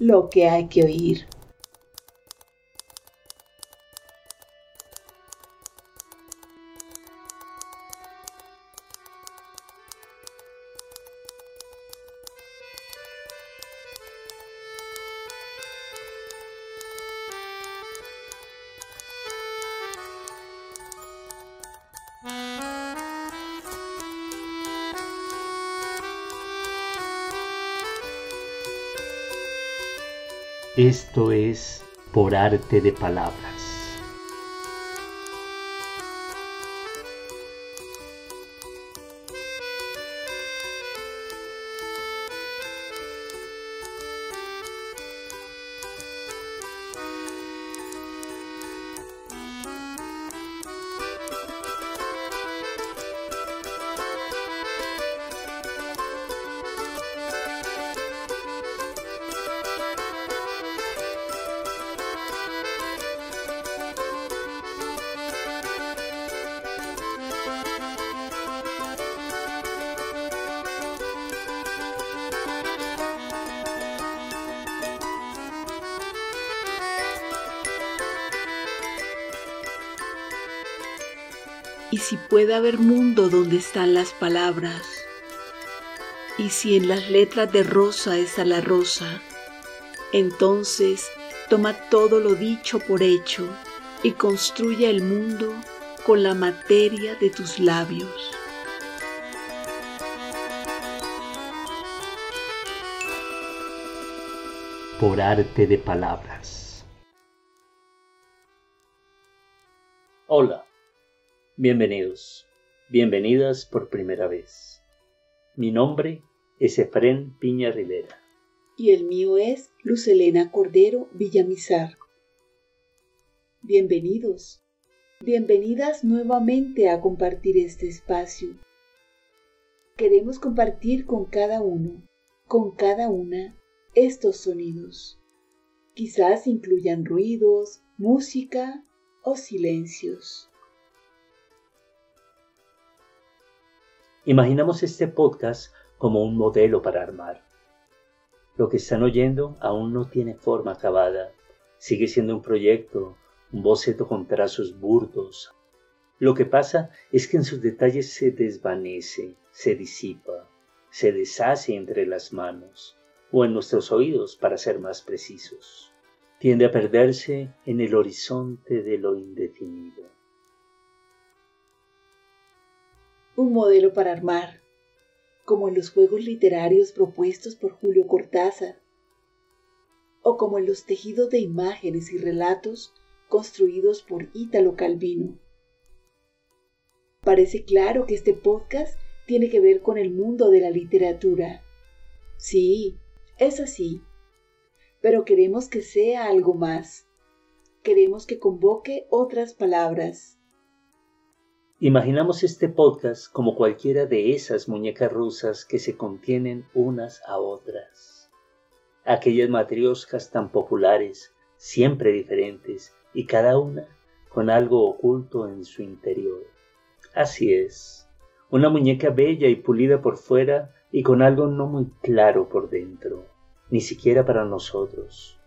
lo que hay que oír. Esto es por arte de palabras. Y si puede haber mundo donde están las palabras, y si en las letras de rosa está la rosa, entonces toma todo lo dicho por hecho y construya el mundo con la materia de tus labios. Por arte de palabras. Bienvenidos, bienvenidas por primera vez. Mi nombre es Efren Piña Rivera. Y el mío es Luz Elena Cordero Villamizar. Bienvenidos, bienvenidas nuevamente a compartir este espacio. Queremos compartir con cada uno, con cada una, estos sonidos. Quizás incluyan ruidos, música o silencios. Imaginamos este podcast como un modelo para armar. Lo que están oyendo aún no tiene forma acabada. Sigue siendo un proyecto, un boceto con trazos burdos. Lo que pasa es que en sus detalles se desvanece, se disipa, se deshace entre las manos, o en nuestros oídos para ser más precisos. Tiende a perderse en el horizonte de lo indefinido. Un modelo para armar, como en los juegos literarios propuestos por Julio Cortázar, o como en los tejidos de imágenes y relatos construidos por Ítalo Calvino. Parece claro que este podcast tiene que ver con el mundo de la literatura. Sí, es así. Pero queremos que sea algo más. Queremos que convoque otras palabras Imaginamos este podcast como cualquiera de esas muñecas rusas que se contienen unas a otras. Aquellas matrioscas tan populares, siempre diferentes y cada una con algo oculto en su interior. Así es, una muñeca bella y pulida por fuera y con algo no muy claro por dentro, ni siquiera para nosotros.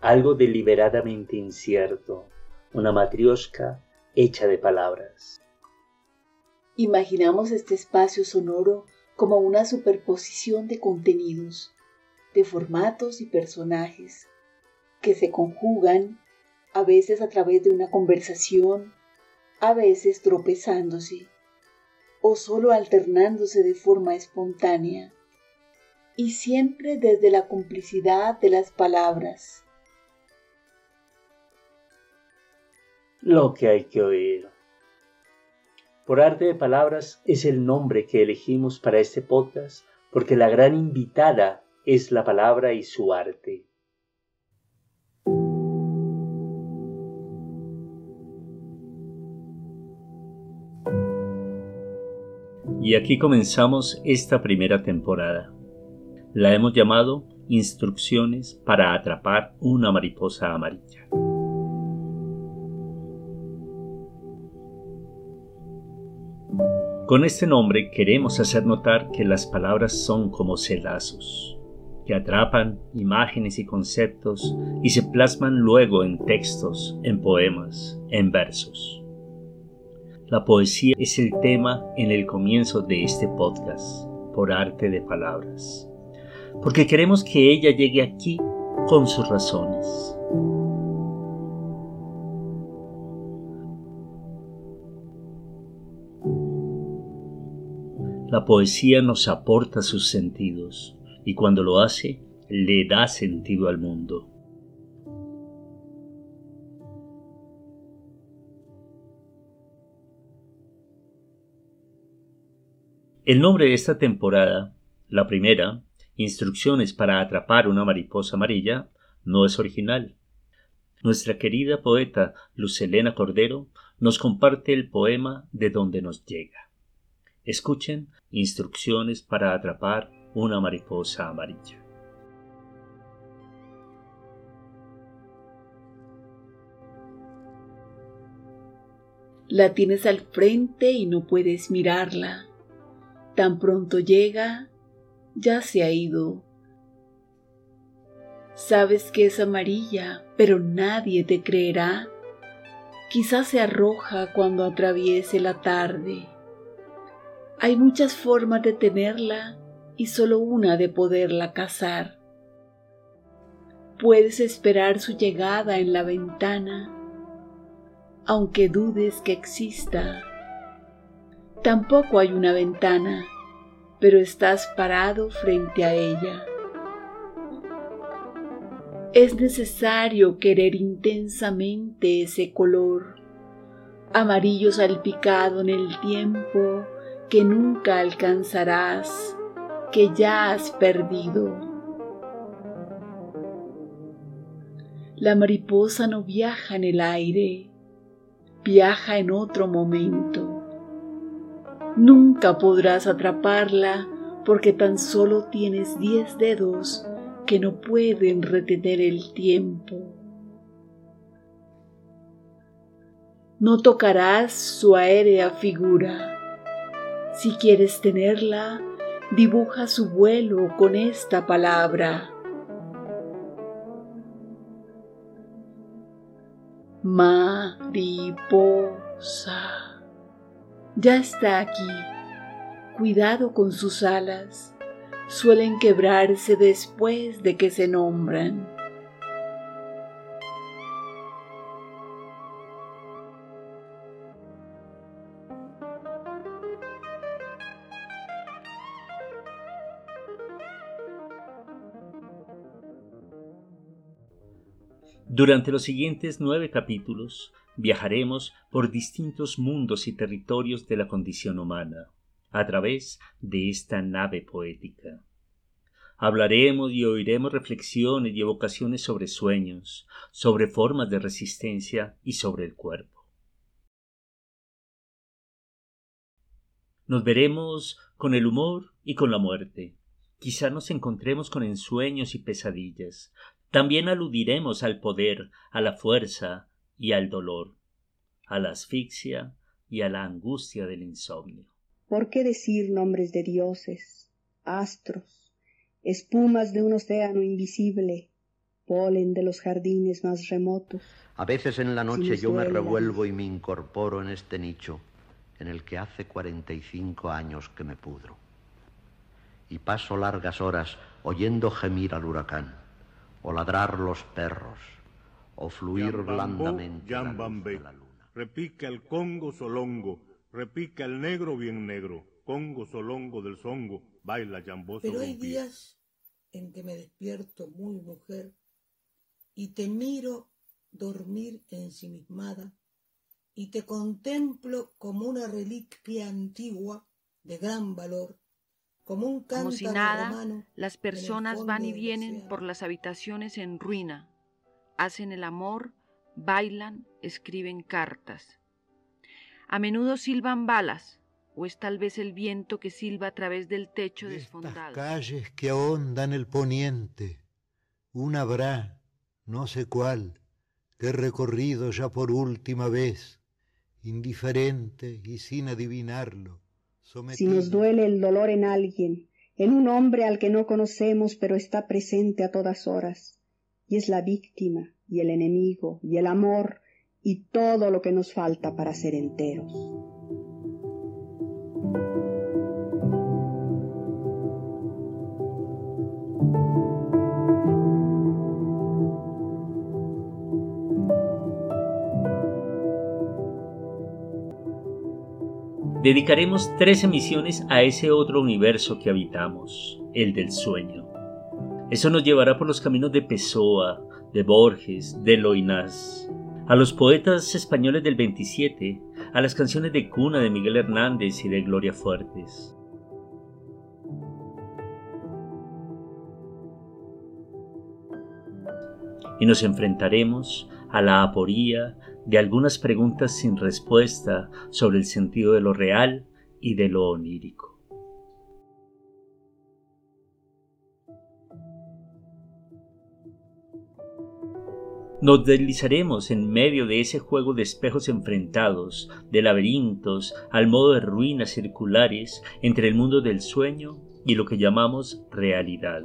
Algo deliberadamente incierto, una matriosca hecha de palabras. Imaginamos este espacio sonoro como una superposición de contenidos, de formatos y personajes que se conjugan a veces a través de una conversación, a veces tropezándose o solo alternándose de forma espontánea y siempre desde la complicidad de las palabras. Lo que hay que oír. Por arte de palabras es el nombre que elegimos para este podcast porque la gran invitada es la palabra y su arte. Y aquí comenzamos esta primera temporada. La hemos llamado Instrucciones para atrapar una mariposa amarilla. Con este nombre queremos hacer notar que las palabras son como celazos, que atrapan imágenes y conceptos y se plasman luego en textos, en poemas, en versos. La poesía es el tema en el comienzo de este podcast, por arte de palabras, porque queremos que ella llegue aquí con sus razones. La poesía nos aporta sus sentidos, y cuando lo hace, le da sentido al mundo. El nombre de esta temporada, la primera, Instrucciones para atrapar una mariposa amarilla, no es original. Nuestra querida poeta Lucelena Cordero nos comparte el poema de donde nos llega. Escuchen Instrucciones para atrapar una mariposa amarilla. La tienes al frente y no puedes mirarla. Tan pronto llega, ya se ha ido. Sabes que es amarilla, pero nadie te creerá. Quizás se arroja cuando atraviese la tarde. Hay muchas formas de tenerla y solo una de poderla cazar. Puedes esperar su llegada en la ventana, aunque dudes que exista. Tampoco hay una ventana, pero estás parado frente a ella. Es necesario querer intensamente ese color, amarillo salpicado en el tiempo que nunca alcanzarás que ya has perdido. La mariposa no viaja en el aire, viaja en otro momento. Nunca podrás atraparla porque tan solo tienes diez dedos que no pueden retener el tiempo. No tocarás su aérea figura. Si quieres tenerla, dibuja su vuelo con esta palabra. Mariposa. Ya está aquí. Cuidado con sus alas. Suelen quebrarse después de que se nombran. Durante los siguientes nueve capítulos viajaremos por distintos mundos y territorios de la condición humana, a través de esta nave poética. Hablaremos y oiremos reflexiones y evocaciones sobre sueños, sobre formas de resistencia y sobre el cuerpo. Nos veremos con el humor y con la muerte. Quizá nos encontremos con ensueños y pesadillas, también aludiremos al poder, a la fuerza y al dolor, a la asfixia y a la angustia del insomnio. ¿Por qué decir nombres de dioses, astros, espumas de un océano invisible, polen de los jardines más remotos? A veces en la noche yo me revuelvo y me incorporo en este nicho en el que hace cuarenta y cinco años que me pudro. Y paso largas horas oyendo gemir al huracán o ladrar los perros, o fluir blandamente la, la luna. Repica el congo solongo, repica el negro bien negro, congo solongo del songo, baila yamboso. Pero hay días en que me despierto muy mujer y te miro dormir ensimismada y te contemplo como una reliquia antigua de gran valor como, si nada, las personas van y vienen por las habitaciones en ruina, hacen el amor, bailan, escriben cartas. A menudo silban balas, o es tal vez el viento que silba a través del techo desfondado. calles que ahondan el poniente, una habrá, no sé cuál, que he recorrido ya por última vez, indiferente y sin adivinarlo si nos duele el dolor en alguien, en un hombre al que no conocemos pero está presente a todas horas, y es la víctima, y el enemigo, y el amor, y todo lo que nos falta para ser enteros. Dedicaremos tres emisiones a ese otro universo que habitamos, el del sueño. Eso nos llevará por los caminos de Pessoa, de Borges, de Loinás, a los poetas españoles del 27, a las canciones de cuna de Miguel Hernández y de Gloria Fuertes. Y nos enfrentaremos a la aporía de algunas preguntas sin respuesta sobre el sentido de lo real y de lo onírico. Nos deslizaremos en medio de ese juego de espejos enfrentados, de laberintos, al modo de ruinas circulares entre el mundo del sueño y lo que llamamos realidad.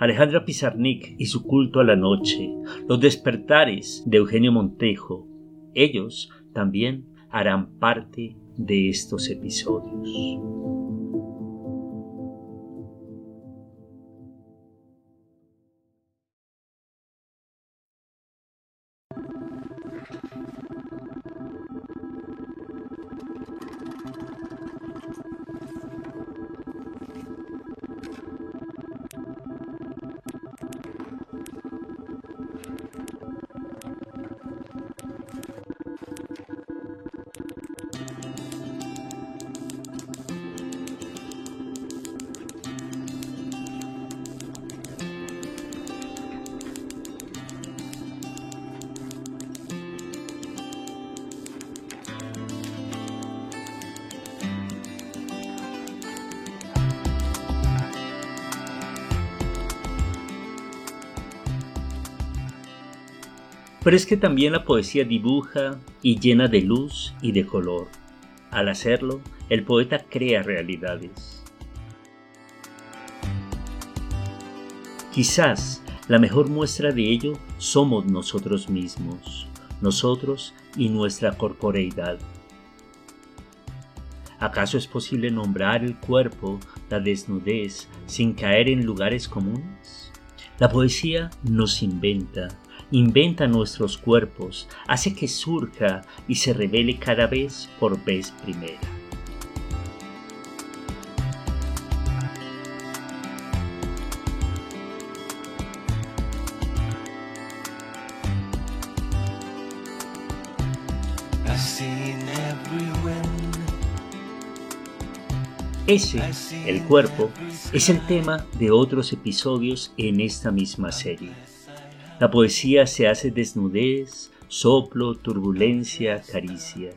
Alejandra Pizarnik y su culto a la noche, los despertares de Eugenio Montejo, ellos también harán parte de estos episodios. Pero es que también la poesía dibuja y llena de luz y de color. Al hacerlo, el poeta crea realidades. Quizás la mejor muestra de ello somos nosotros mismos, nosotros y nuestra corporeidad. ¿Acaso es posible nombrar el cuerpo, la desnudez, sin caer en lugares comunes? La poesía nos inventa, inventa nuestros cuerpos, hace que surja y se revele cada vez por vez primera. Ese, el cuerpo, es el tema de otros episodios en esta misma serie. La poesía se hace desnudez, soplo, turbulencia, caricia.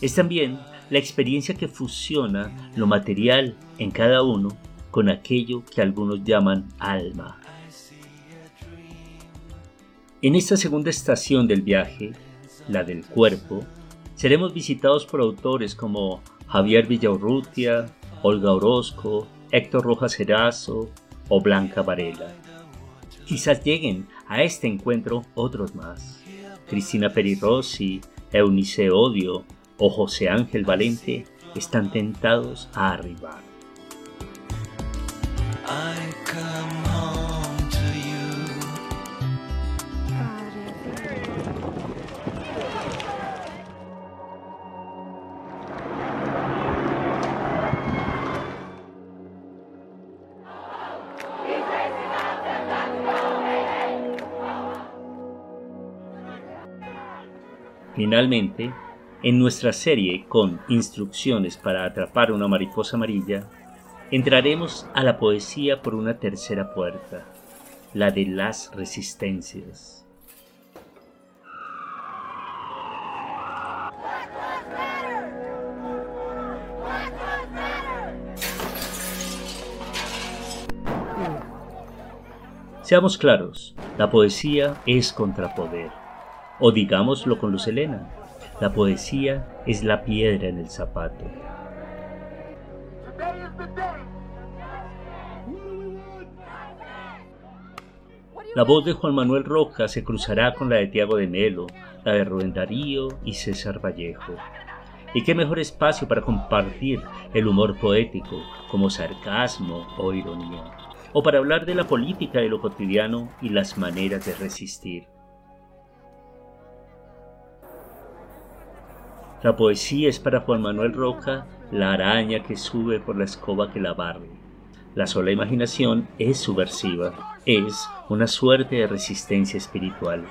Es también la experiencia que fusiona lo material en cada uno con aquello que algunos llaman alma. En esta segunda estación del viaje, la del cuerpo, seremos visitados por autores como Javier Villaurrutia, Olga Orozco, Héctor Rojas Herazo o Blanca Varela. Quizás lleguen a este encuentro otros más. Cristina Rossi, Eunice Odio o José Ángel Valente están tentados a arribar. Finalmente, en nuestra serie con instrucciones para atrapar una mariposa amarilla, entraremos a la poesía por una tercera puerta, la de las resistencias. Seamos claros, la poesía es contrapoder o digámoslo con Luz Helena, La poesía es la piedra en el zapato. La voz de Juan Manuel Roca se cruzará con la de Tiago de Melo, la de Rubén Darío y César Vallejo. Y qué mejor espacio para compartir el humor poético como sarcasmo o ironía, o para hablar de la política de lo cotidiano y las maneras de resistir. La poesía es para Juan Manuel Roca la araña que sube por la escoba que la barre. La sola imaginación es subversiva es una suerte de resistencia espiritual.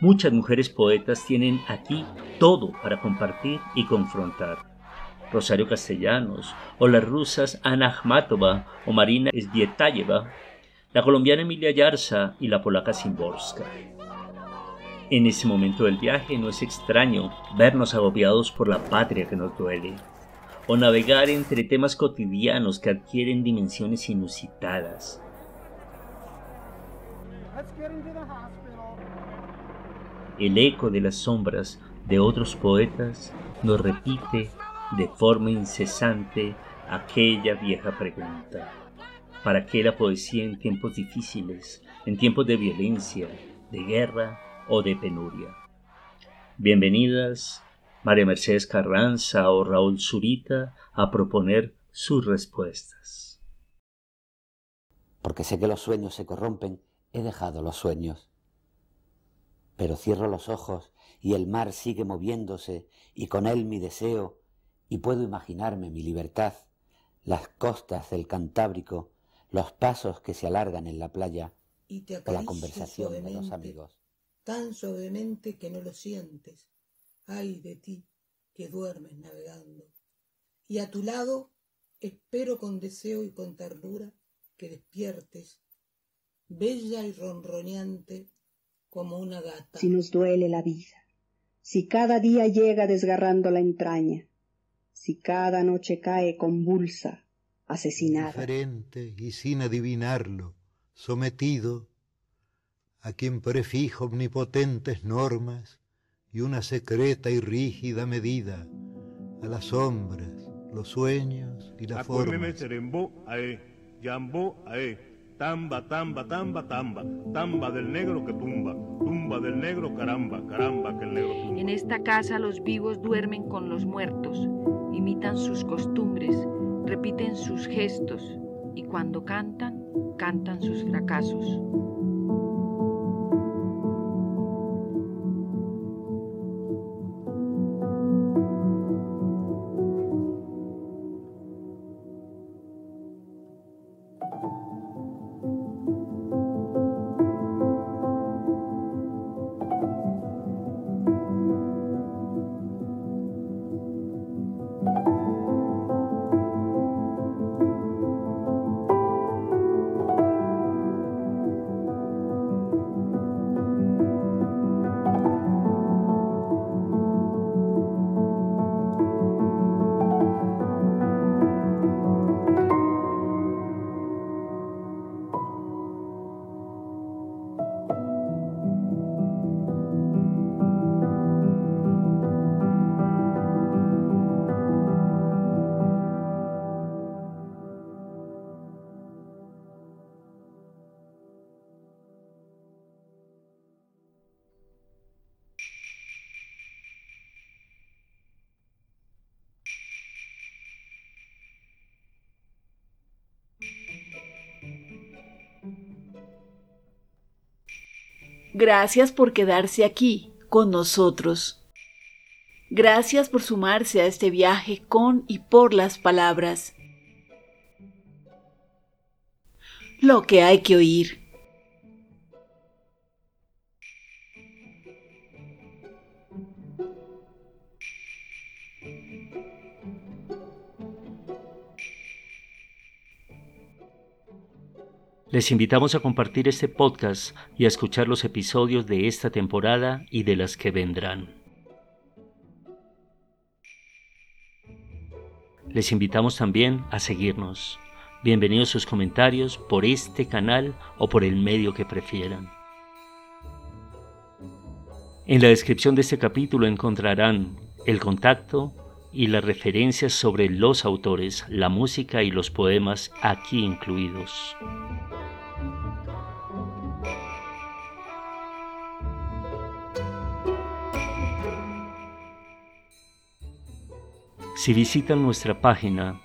Muchas mujeres poetas tienen aquí todo para compartir y confrontar. Rosario Castellanos, o las rusas Ana Akhmatova o Marina Svietayeva, la colombiana Emilia Yarza y la polaca Simborska. En ese momento del viaje no es extraño vernos agobiados por la patria que nos duele o navegar entre temas cotidianos que adquieren dimensiones inusitadas. El eco de las sombras de otros poetas nos repite de forma incesante aquella vieja pregunta. ¿Para qué la poesía en tiempos difíciles, en tiempos de violencia, de guerra o de penuria? Bienvenidas María Mercedes Carranza o Raúl Zurita a proponer sus respuestas. Porque sé que los sueños se corrompen, he dejado los sueños. Pero cierro los ojos y el mar sigue moviéndose y con él mi deseo y puedo imaginarme mi libertad, las costas del Cantábrico, los pasos que se alargan en la playa y o la conversación de los amigos. Tan suavemente que no lo sientes ay de ti que duermes navegando. Y a tu lado espero con deseo y con ternura que despiertes, bella y ronroneante como una gata. Si nos duele la vida, si cada día llega desgarrando la entraña, si cada noche cae convulsa, asesinada. Diferente y sin adivinarlo, sometido a quien prefijo omnipotentes normas y una secreta y rígida medida a las sombras, los sueños y la forma. Tamba, tamba, tamba, tamba, tamba del negro que tumba, tumba del negro caramba, caramba que el negro tumba. En esta casa los vivos duermen con los muertos, imitan sus costumbres, repiten sus gestos y cuando cantan, cantan sus fracasos. Gracias por quedarse aquí con nosotros. Gracias por sumarse a este viaje con y por las palabras. Lo que hay que oír. Les invitamos a compartir este podcast y a escuchar los episodios de esta temporada y de las que vendrán. Les invitamos también a seguirnos. Bienvenidos sus comentarios por este canal o por el medio que prefieran. En la descripción de este capítulo encontrarán el contacto y las referencias sobre los autores, la música y los poemas aquí incluidos. Si visitan nuestra página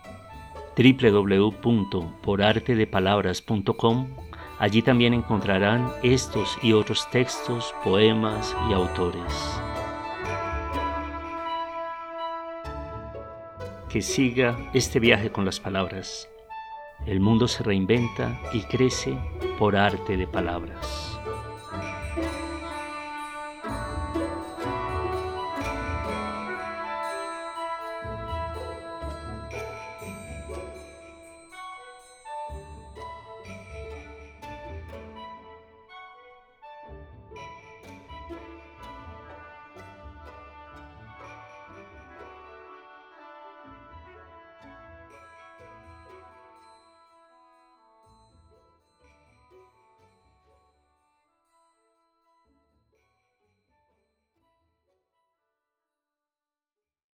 www.porartedepalabras.com, allí también encontrarán estos y otros textos, poemas y autores. Que siga este viaje con las palabras. El mundo se reinventa y crece por arte de palabras.